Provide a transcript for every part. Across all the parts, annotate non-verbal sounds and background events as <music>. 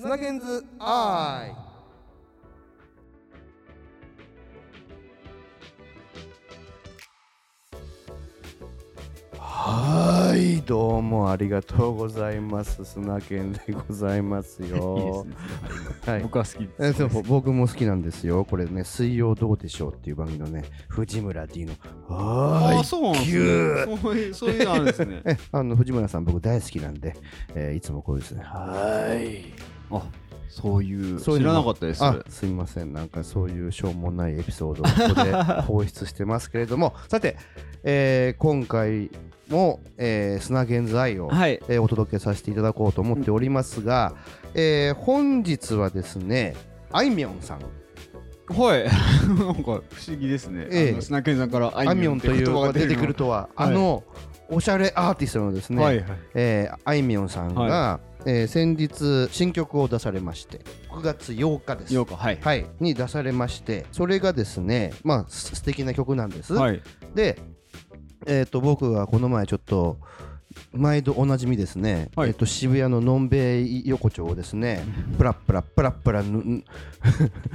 スナゲンズアイはいどうもありがとうございます。砂犬でございます <laughs> いいよですね。はい。僕は好きです。えそう僕も好きなんですよ。これね「水曜どうでしょう」っていう番組のね藤村 D の「はーいあ、そうなんですね。そういう、そういうのあるんですね。<laughs> えあの藤村さん僕大好きなんで、えーいつもこうですね。はーいあ、そういう、そういう知らなかったです。あすいませんなんかそういうしょうもないエピソードをここで <laughs> 放出してますけれどもさて、えー今回も、えー、砂現在を、はい。えーお届けさせていただこうと思っておりますが、えー本日はですねあいみょんさんはい。<laughs> なんか不思議ですね。ええあの砂犬さんからあいみょんというのが出てくるとは、はいあのおしゃれアーティストのですね、はいはい。えーあいみょんさんが、はえー先日新曲を出されまして9月8日です。ようか、はい。はい、に出されましてそれがですねまあす素敵な曲なんです、はい。で、えー、と僕がこの前ちょっと毎度おなじみですね、はい。えー、と渋谷ののんべい横丁をですねプラップラプラップラ <laughs> 飲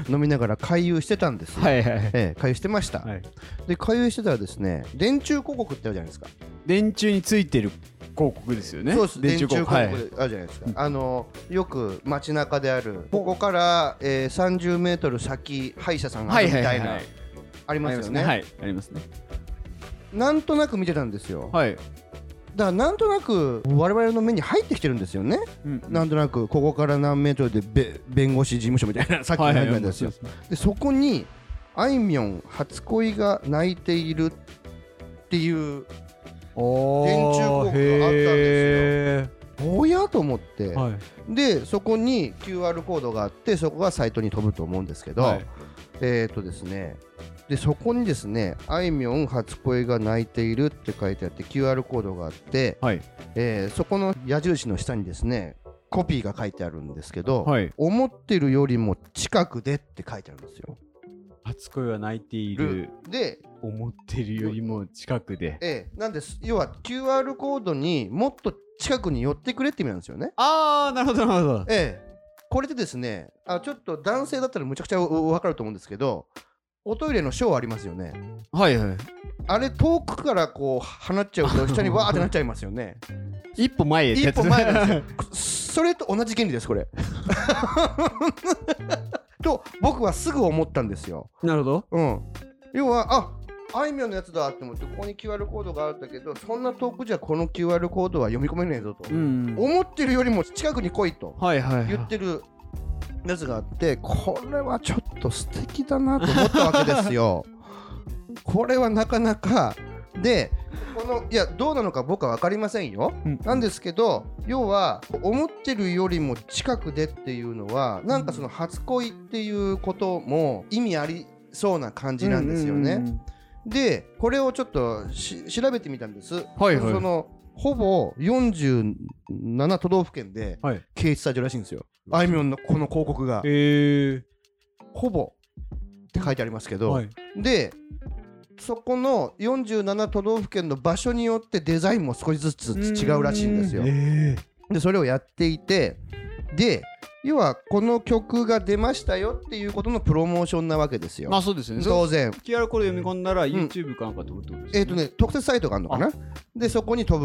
みながら回遊してたんです。よ、はいはいはい。えー回遊してました、はい。で回遊してたらですね電柱広告ってあるじゃないですか。電柱についてる広告ですよね。そうです。電柱広はい。告あるじゃないですか、あのよく街中である。ここから、えー、30メートル先歯医者さんがあはいるみたいな、はいはいはい。ありますよね。はい。ありますね。なんとなく見てたんですよ、はい。だからなんとなく我々の目に入ってきてるんですよね、うんなんとなくここから何メートルでべ弁護士事務所みたいなさっきのはいはいなんですよ、でそこにあいみょん初恋が泣いているっていうお電柱広告があったんですおやと思って、はい。でそこに QR コードがあってそこがサイトに飛ぶと思うんですけど、はいえっ、とですねでそこにですねあいみょん初恋が泣いているって書いてあって QR コードがあって、はい。えーそこの矢印の下にですねコピーが書いてあるんですけど、はい。思ってるよりも近くでって書いてあるんですよ。初恋は泣いている。で、思ってるよりも近くで。えーなんです要は QR コードにもっと近くに寄ってくれって意味なんですよね。ああ、なるほど、なるほど。ええこれでですねあちょっと男性だったらむちゃくちゃ分かると思うんですけどおトイレのショーありますよね。はいはい。あれ遠くからこう放っちゃうと <laughs> 下にわーってなっちゃいますよね。一歩前へ一歩前なんですよ。<laughs> それと同じ原理ですこれ。と僕はすぐ思ったんですよ。なるほど。うん。要はああいみょんのやつだって思ってここに QR コードがあるんだけどそんな遠くじゃこの QR コードは読み込めねえぞと、ん思ってるよりも近くに来いとはいはいはい。言ってるやつがあってこれはちょっと素敵だなと思ったわけですよ。<laughs> これはなかなかでこのいやどうなのか僕は分かりませんよ。うんなんですけど要は思ってるよりも近くでっていうのはなんかその初恋っていうことも意味ありそうな感じなんですよね。うんうんうんでこれをちょっとし調べてみたんです。はいはいそのほぼ47都道府県ではい。掲出されてるらしいんですよ。あいみょんのこの広告がへえ。ほぼって書いてありますけど、はい。でそこの47都道府県の場所によってデザインも少しずつ違うらしいんですよ。へでそれをやっていてで要はこの曲が出ましたよっていうことのプロモーションなわけですよ。まあそうですよね。当然。QR コード読み込んだら YouTube かなんかってことですえっ、とね特設サイトがあるのかなでそこに飛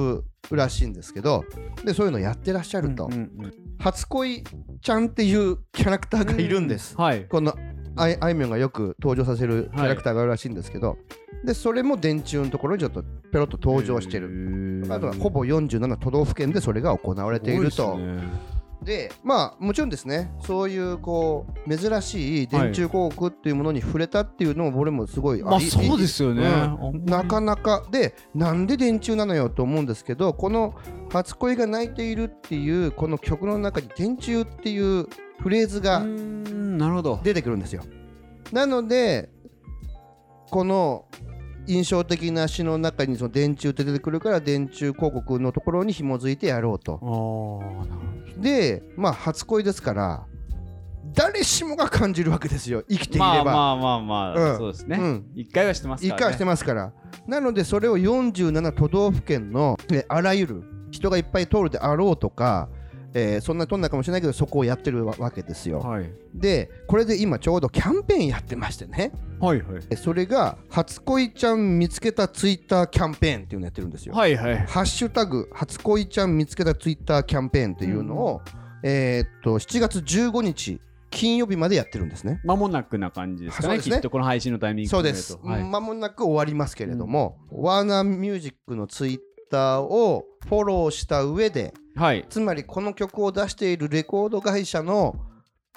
ぶらしいんですけどでそういうのやってらっしゃると、うんうんうん初恋ちゃんっていうキャラクターがいるんです。はい。このあいあいみょんがよく登場させるキャラクターがあるらしいんですけど、でそれも電柱のところにちょっとペロッと登場してる。るあとはほぼ47都道府県でそれが行われていると。でまあもちろんですね。そういうこう珍しい電柱広告っていうものに触れたっていうのも俺もすごい、いいまあそうですよね。うん。なかなか。でなんで電柱なのよと思うんですけどこの「初恋が泣いている」っていうこの曲の中に「電柱」っていうフレーズが。出てくるんですよ。なのでこの印象的な詩の中にその電柱って出てくるから電柱広告のところに紐づいてやろうと。でまあ初恋ですから誰しもが感じるわけですよ生きていれば。まあまあまあまあ、うんそうですね。うん一回はしてますから、ね。一回はしてますから。なのでそれを47都道府県のえあらゆる人がいっぱい通るであろうとかえーそんなとんないかもしれないけどそこをやってるわわけですよ、はい。でこれで今ちょうどキャンペーンやってましてね。はいはい。えそれが初恋ちゃん見つけたツイッターキャンペーンっていうのやってるんですよ、はいはい。ハッシュタグ初恋ちゃん見つけたツイッターキャンペーンっていうのを、えーっと7月15日金曜日までやってるんですね。間もなくな感じですかねね。きっとこの配信のタイミングそうです、はい。間もなく終わりますけれども、ワーナーミュージックのツイッターをフォローした上ではい。つまりこの曲を出しているレコード会社の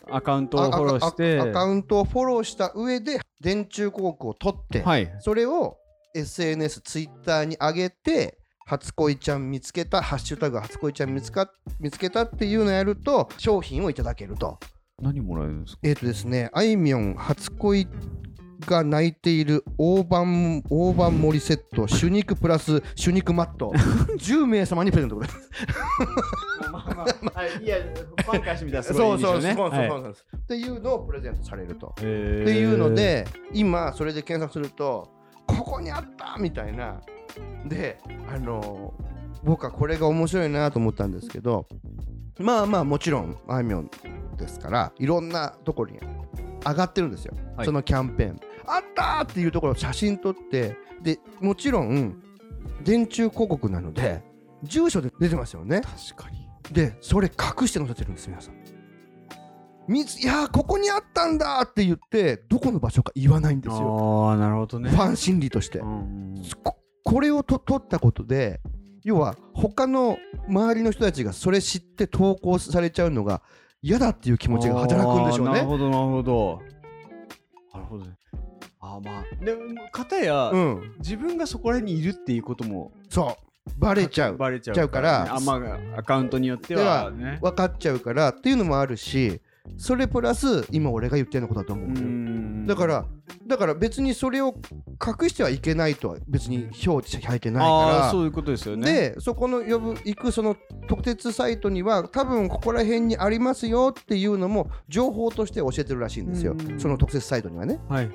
アカウントをフォローして。アカウントをフォローした上で電柱広告を取って、はい。それを SNS ツイッターに上げて初恋ちゃん見つけたハッシュタグ初恋ちゃん見つか見つけたっていうのをやると商品をいただけると。何もらえるんですか？えっ、とですねあいみょん初恋が泣いている大判大判盛りセット手肉プラス手肉マット。<laughs> 10名様にプレゼントでございます。まあまあはいいやファンからしてみたらすごそいういいですよね。そうそうそうはいそうなんですっていうのをプレゼントされると。っていうので今それで検索するとここにあったみたいな。であの僕はこれが面白いなと思ったんですけどまあまあもちろんあいみょんですからいろんなところに上がってるんですよ、はい。そのキャンペーンあったーっていうところを写真撮ってでもちろん電柱広告なので住所で出てますよね。確かに。でそれ隠して載せてるんです皆さん。いやーここにあったんだって言ってどこの場所か言わないんですよ。ああなるほどね。ファン心理として。うんうんここれをと取ったことで要は他の周りの人たちがそれ知って投稿されちゃうのが嫌だっていう気持ちが働くんでしょうね。なるほどなるほど。なるほどねあーまあでも片や、うん、自分がそこら辺にいるっていうこともそう。バレちゃう。バレちゃうからあまあアカウントによってはね。分かっちゃうからっていうのもあるしそれプラス今俺が言ってるのことだと思ううん。だよんだからだから別にそれを隠してはいけないとは別に表示されてないあから。あそういうことですよね。でそこの呼ぶ行くその特設サイトには多分ここら辺にありますよっていうのも情報として教えてるらしいんですよ。うん。その特設サイトにはね。はい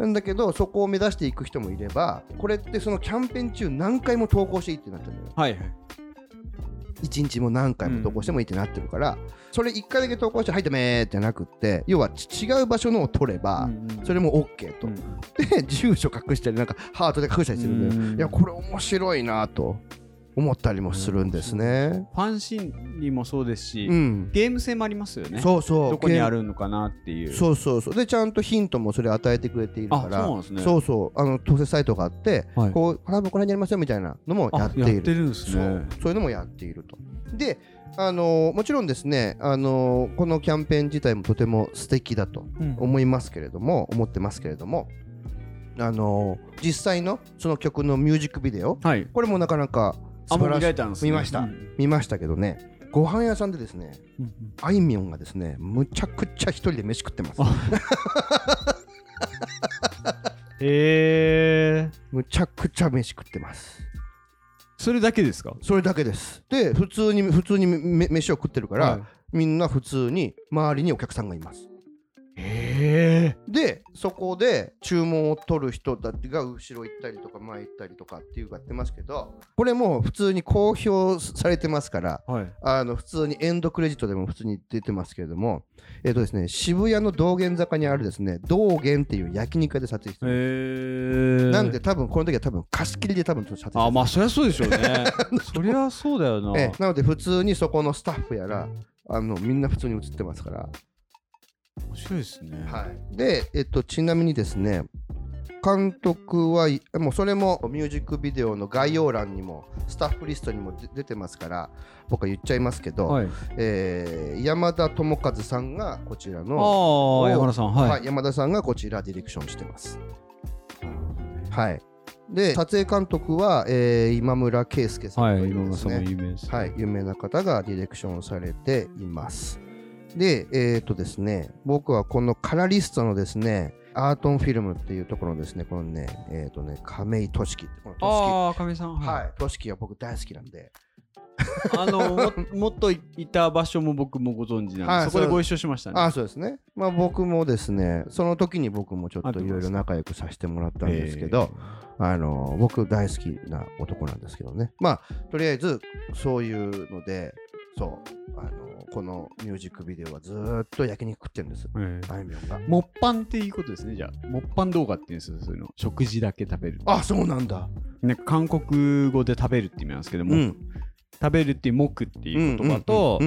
なんだけどそこを目指していく人もいればこれってそのキャンペーン中何回も投稿していいってなってるのよ。はいはい。1日も何回も投稿してもいいってなってるから、それ1回だけ投稿して「はいダメ」ってなくって要はち違う場所のを取れば、うんうんそれも OK と、うんで住所隠したりなんかハートで隠したりするんで、うん。いやこれ面白いなと思ったりもするんですね。ファン心理もそうですし、うん、ゲーム性もありますよね。そうそう。どこにあるるのかなっていう。そうそうそう。でちゃんとヒントもそれ与えてくれているから。あそうね。そうそう。あの特設サイトがあって、はい。こう多分これにありますよみたいなのもやあっている。るんですそう。ねそういうのもやっていると。であのもちろんですねあのこのキャンペーン自体もとても素敵だとうん。思いますけれども思ってますけれどもあの実際のその曲のミュージックビデオはい。これもなかなかあもう見られたんですね。見ました。うん。見ましたけどねご飯屋さんでですねうんうんあいみょんがですねむちゃくちゃ一人で飯食ってます。<laughs> へえむちゃくちゃ飯食ってます。それだけですか？それだけです。で普通に普通にめ飯を食ってるから、はい。みんな普通に周りにお客さんがいますへえでそこで注文を取る人たちが後ろ行ったりとか前行ったりとかっていうかやってますけどこれも普通に公表されてますからはい。あの普通にエンドクレジットでも普通に出てますけれどもえっ、とですね渋谷の道玄坂にあるですね道玄っていう焼肉屋で撮影してるへえなんで多分この時は多分貸し切りで多分撮影してるあまあそりゃそうでしょうね。<laughs> そりゃそうだよな。ええ。なので普通にそこのスタッフやらあのみんな普通に映ってますから面白いですね。はい、で、えっと、ちなみにですね、監督はいもうそれもミュージックビデオの概要欄にもスタッフリストにも出出てますから僕は言っちゃいますけど、はい。えー山田智和さんがこちらあの、あ山田さんはい。はい山田さんがこちらディレクションしてます。はい、で撮影監督は、えー今村圭介さんというはい、有名な方がディレクションされています。で、えっ、とですね、僕はこのカラリストのですね、アートンフィルムっていうところのですね、このね、えっ、とね、亀井俊樹って、この俊ああ亀井さん。樹。はい、俊樹は僕大好きなんで、あのも <laughs> もっといた場所も僕もご存知なんで、はいそこでご一緒しましたね。あそうですね。まあ僕もですね、その時に僕もちょっといろいろ仲良くさせてもらったんですけど、あの僕大好きな男なんですけどね。まあとりあえずそういうので、そうあのこのミュージックビデオはずーっと焼肉食ってるんですえあいみょんがもっぱんっていうことですね、じゃあ。もっぱん動画っていうんですよ、そういうの。食事だけ食べる。あそうなんだなんか韓国語で食べるって意味なんですけども、うん食べるっていう目っていう言葉と、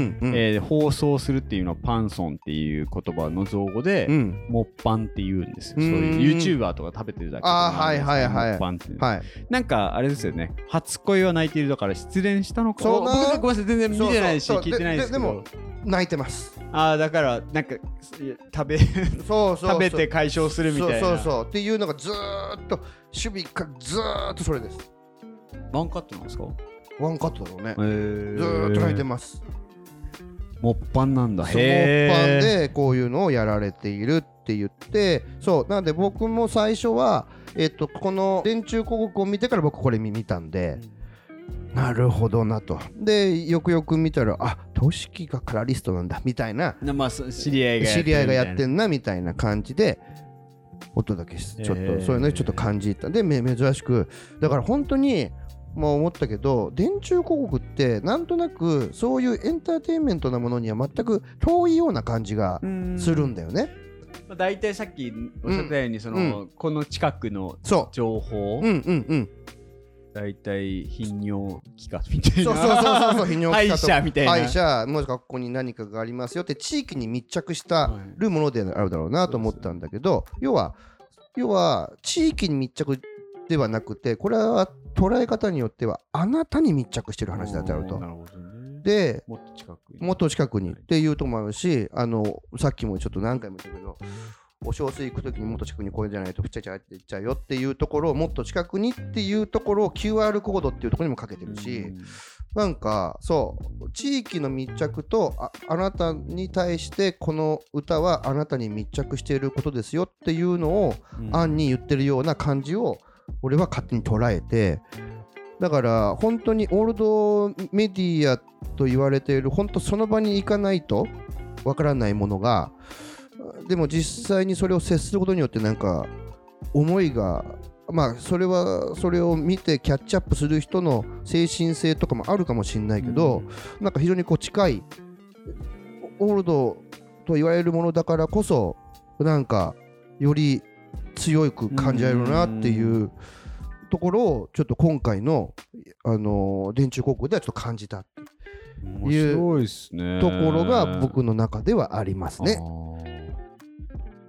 放送するっていうのはパンソンっていう言葉の造語で、うん。もっぱんって言うんですよ。うん。そういう YouTuber とか食べてるだけあーはいはいはいもっぱんってはい。なんかあれですよね、初恋は泣いているだから失恋したのか。そうな。僕ごめんなさい、全然見てないし、聞いてないですけど。泣いてます。ああ、だから、なんか、食べ、そうそう食べて解消するみたいな。そうそうそう。っていうのがずーっと守備からずーっとそれです。ワンカットなんですか？ワンカットだろうね。えー。ずーっと泣いてます。もっぱんなんだ。そうへー。モッパンでこういうのをやられているって言ってそうなんで僕も最初はえっとこの電柱広告を見てから僕これ見見たんでなるほどなと。でよくよく見たらあトシキがカラリストなんだみたいな。なまあ、そ知り合いが知り合いがやってんんなみたいな感じでお届けしちょっと、えー。そういうのちょっと感じた。でめ珍しくだから本当にまあ思ったけど電柱広告ってなんとなくそういうエンターテインメントなものには全く遠いような感じがするんだよね。まあ、大体さっきおっしゃったように、その、この近くのそ情報、う。うんうんうん。大体頻尿器科みたいな。そうそうそうそうそう。<laughs> 泌尿歯医器科と者みたいな。歯医者もしくはここに何かがありますよって地域に密着したはいるものであるだろうなと思ったんだけど要は要は地域に密着ではなくてこれは捉え方によってはあなたに密着してる話だってあるとね。でもっと近くに。もっと近くにっはいていうともあるしあのさっきもちょっと何回も言ったけどお小水行く時にもっと近くにこれじゃないとふっちゃちゃっていっちゃうよっていうところをもっと近くにっていうところを QR コードっていうところにもかけてるし、なんかそう地域の密着とああなたに対してこの歌はあなたに密着していることですよっていうのをうん案に言ってるような感じを俺は勝手に捉えてだから本当にオールドメディアと言われている本当その場に行かないとわからないものがでも実際にそれを接することによってなんか思いがまあそれはそれを見てキャッチアップする人の精神性とかもあるかもしれないけど、なんか非常にこう近いオールドと言われるものだからこそなんかより強く感じられるなっていうところをちょっと今回の、あのー電柱広告ではちょっと感じたっていですね。ところが僕の中ではありますね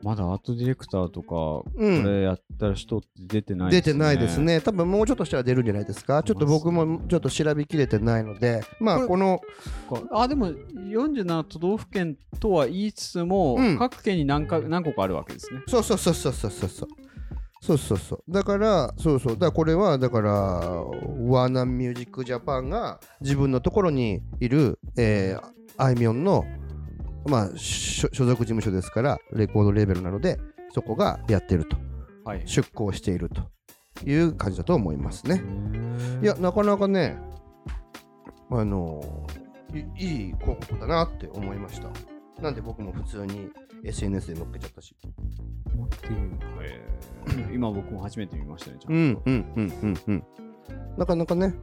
まだアートディレクターとか、こうんれやった人って出てない出てないです。ね。多分もうちょっとしたら出るんじゃないですか。ちょっと僕もちょっと調べきれてないので、まあこの、かあでも47都道府県とは言いつつも、うん各県に何か何個かあるわけですね。そうそうそうそうそうそうそう。そうそうそう。だから、そうそう。だからこれは、だから、ワーナーミュージックジャパンが自分のところにいる、えーあいみょんの、まあ、所所属事務所ですから、レコードレーベルなので、そこがやってると、はい。出向しているという感じだと思いますね。いや、なかなかね、あのいいい広告だなって思いました。なんで僕も普通に SNS で載っけちゃったし。持ってるへー今僕も初めて見ましたね。ちゃうんとんうんうんうん。なかなかね、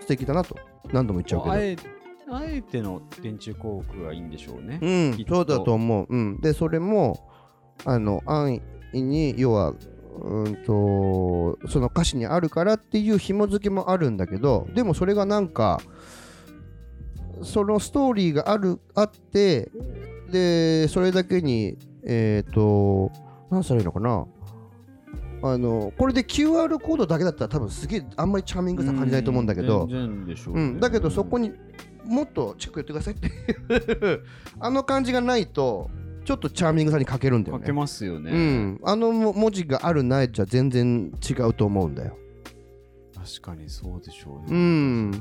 素敵だなと何度も言っちゃうけど。あえあえての電柱広告がいいんでしょうね。うんそうだと思う。うん、で、それも、あの、安易に、要は、うんと、その歌詞にあるからっていう紐付けもあるんだけど、でもそれがなんか、そのストーリーがある、あって、で、それだけに、えっ、と、何したらいいのかな。あの、これで QR コードだけだったら多分すげえあんまりチャーミングさ感じないと思うんだけど、うね、うん、だけどそこにもっとチェックやってくださいっていう <laughs> あの感じがないとちょっとチャーミングさに欠けるんだよかけね。ますよね。うん、あのも文字があるないじゃ全然違うと思うんだよ。確かにそうでしょうね。うん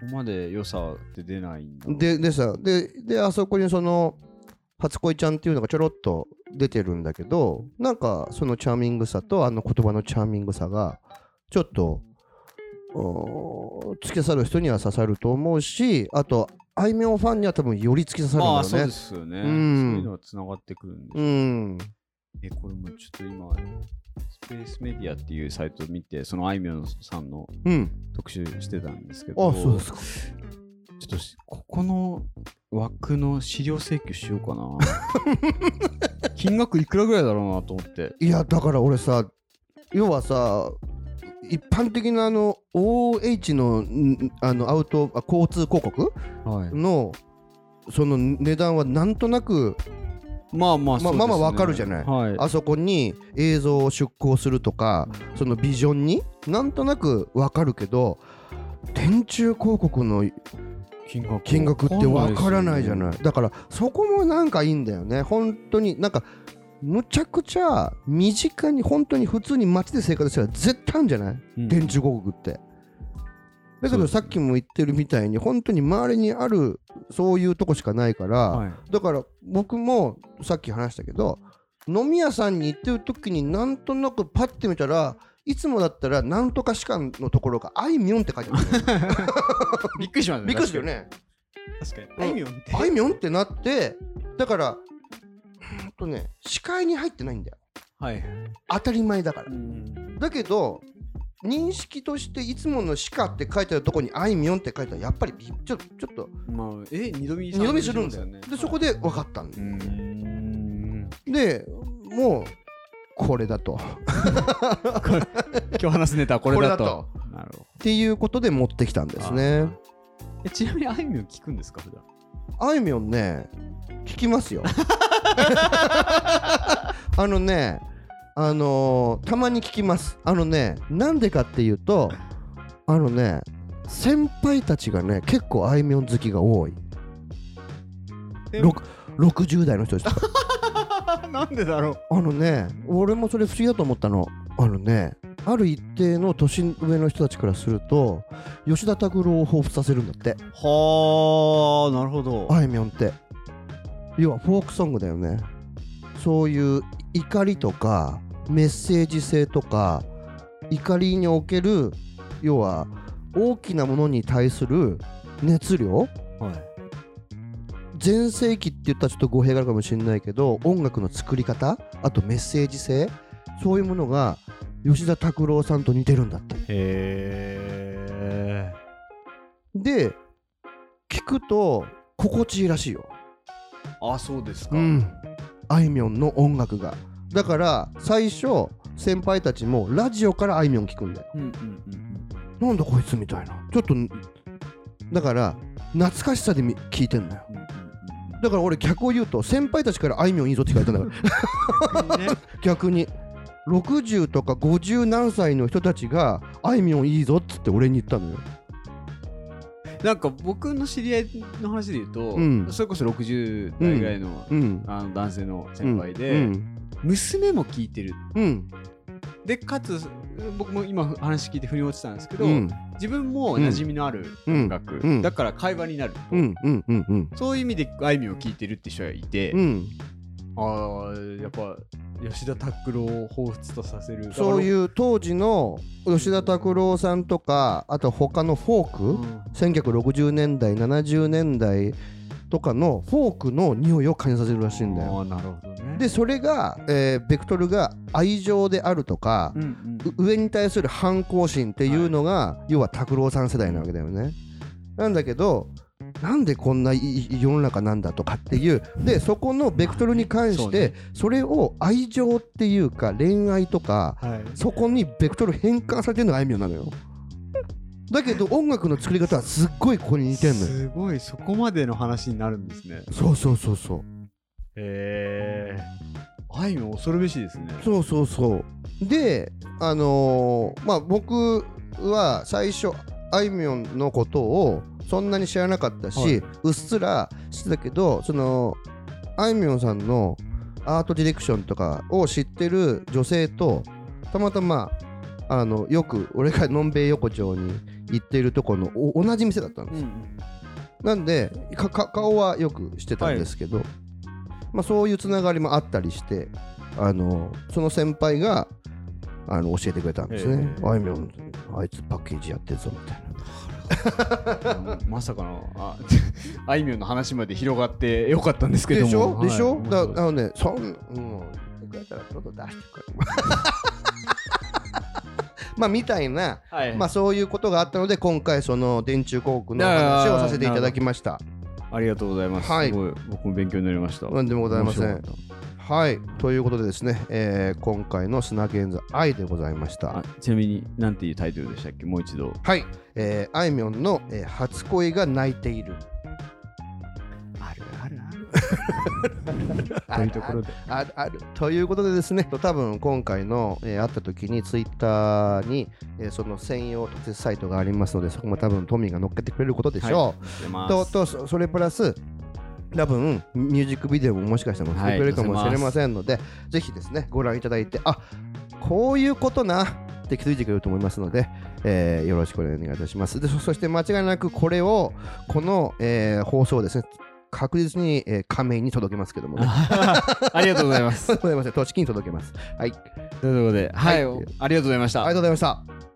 そこまで良さって出ないんだ。ででさでであそこにその初恋ちゃんっていうのがちょろっと出てるんだけどなんかそのチャーミングさとあの言葉のチャーミングさがちょっと突き刺さる人には刺さると思うしあとあいみょんファンには多分より突き刺さるんだろうね。まあそうですよね。うんそういうのはつながってくるんでしょううんえ、これもちょっと今、スペースメディアっていうサイトを見て、そのあいみょんさんのうん。特集してたんですけど、あ、そうですか。ちょっとしここの枠の資料請求しようかな <laughs> 金額いくらぐらいだろうなと思っていやだから俺さ要はさ一般的なあの OH のんあのアウトあ交通広告？はい。のその値段はなんとなくまあまあまあまあまあわかるじゃない。はい。あそこに映像を出稿するとかそのビジョンに？なんとなくわかるけど電柱広告の金額？金額ってわからないじゃい。ないだからそこもなんかいいんだよね。本当になんかむちゃくちゃ身近に本当に普通に街で生活したら絶対あるんじゃない、うん。電柱広告って。だけどさっきも言ってるみたいに本当に周りにあるそういうとこしかないから、はい。だから僕もさっき話したけど飲み屋さんに行ってる時になんとなくパッて見たらいつもだったらなんとか士官のところがあいみょんって書いてある <laughs> びっくりしますね。びっくりするよね。確かに。うんあいみょんって。あいみょんってなってだからとね視界に入ってないんだよ。はい。当たり前だから。うん。だけど認識としていつもの「しか」って書いてあるとこに「あいみょん」って書いたらやっぱりびちょちょっとまあえ二度見二度見するんだよ。ね。でそこで分かったんだうよん。でもうこれだと。<laughs> 今日話すネタはこれだと。こなるほど。っていうことで持ってきたんですね。えちなみにあいみょん聞くんですか普段？あいみょんね聞きますよ。<laughs> あのねあのーたまに聞きます。あのねなんでかっていうとあのね先輩たちがね結構あいみょん好きが多い。ろく60代の人たちとか。<laughs> なんでだろう。あのね俺もそれ不思議だと思ったの。あのねある一定の年上の人たちからすると吉田拓郎を彷彿させるんだって。はあなるほど。あいみょんって。要はフォークソングだよね。そういう怒りとかメッセージ性とか怒りにおける要は大きなものに対する熱量？はい。全盛期って言ったらちょっと語弊があるかもしれないけど音楽の作り方？あとメッセージ性？そういうものが吉田拓郎さんと似てるんだって。へえで聞くと心地いいらしいよ。あそうですか。うん。あいみょんの音楽が。だから最初先輩たちもラジオからあいみょん聞くんだよ。うんうんうんなんだこいつみたいな。ちょっとだから懐かしさでみ聞いてんだよ。うんうんだから俺逆を言うと先輩たちからあいみょんいいぞって聞かれたんだから。<laughs> 逆に60とか50何歳の人たちがあいみょんいいぞっつって俺に言ったのよ。なんか僕の知り合いの話で言うと、うん。それこそ60代ぐらいの,、うん。あの男性の先輩で、うん。娘も聞いてるう。んでかつ僕も今話聞いて腑に落ちたんですけど、うん。自分も馴染みのある音楽、だから会話になると、うん。うん。うん。うん。そういう意味であいみょんを聞いてるって人がいて、うん。ああやっぱ吉田拓郎を彷彿とさせる。そうう、いう当時の吉田拓郎さんとかあと他のフォーク、うん。1960年代70年代とかのフォークの匂いを感じさせるらしいんだよ。ああなるほどね。でそれが、えーベクトルが愛情であるとかう、んうん。う上に対する反抗心っていうのが、要は拓郎さん世代なわけだよね。なんだけどなんでこんないい世の中なんだとかっていうでそこのベクトルに関してねそれを愛情っていうか恋愛とかはいそこにベクトル変換されてるのがあいみょんなのよ。だけど音楽の作り方はすっごいここに似てんのよ。すごいそこまでの話になるんですねそうそうそうそう。へえあいみょん恐るべしですねそうそうそう。で、あのーまあ僕は最初あいみょんのことをそんなに知らなかったし、はい。うっすら知ってたけど、そのあいみょんさんのアートディレクションとかを知ってる女性とたまたまあのよく俺がのんべい横丁に行っているところのお同じ店だったんですよ。なんでかか顔はよくしてたんですけど、まあ、そういうつながりもあったりしてあのその先輩があの教えてくれたんですね。あいみょんあいつパッケージやってるぞみたいな。まさかのあ <laughs> あいみょんの話まで広がってよかったんですけども。でしょ、はい。でしょ？だあのねそんもう言ってくれたらちょっと出してくれ <laughs> まあみたいな、はい。まあそういうことがあったので今回その電柱広告のお話をさせていただきました。ありがとうございます。はい。すごい。僕も勉強になりました。なんでもございませんはい。ということでですね、えー今回の砂現在愛でございました。ちなみに何ていうタイトルでしたっけ？もう一度。はい、えーあいみょんの、えー初恋が泣いている。あるあるある。あ <laughs> というところで。あるあるということでですね多分今回の、えー会った時にツイッターに、えーその専用特設サイトがありますのでそこも多分トミーが乗っけてくれることでしょう、出ます。ととそそれプラス多分ミュージックビデオももしかしたら載せてくれるかもしれませんので、ぜひですねご覧いただいてあこういうことなって気づいてくれると思いますので、えーよろしくお願いいたしますでそそして間違いなくこれをこの、えー放送をですね確実に、えー仮面に届けますけどもねありがとうございます。<laughs> ございません。栃木に届けます。はい。ということで、はい、はいありがとうございました。ありがとうございました。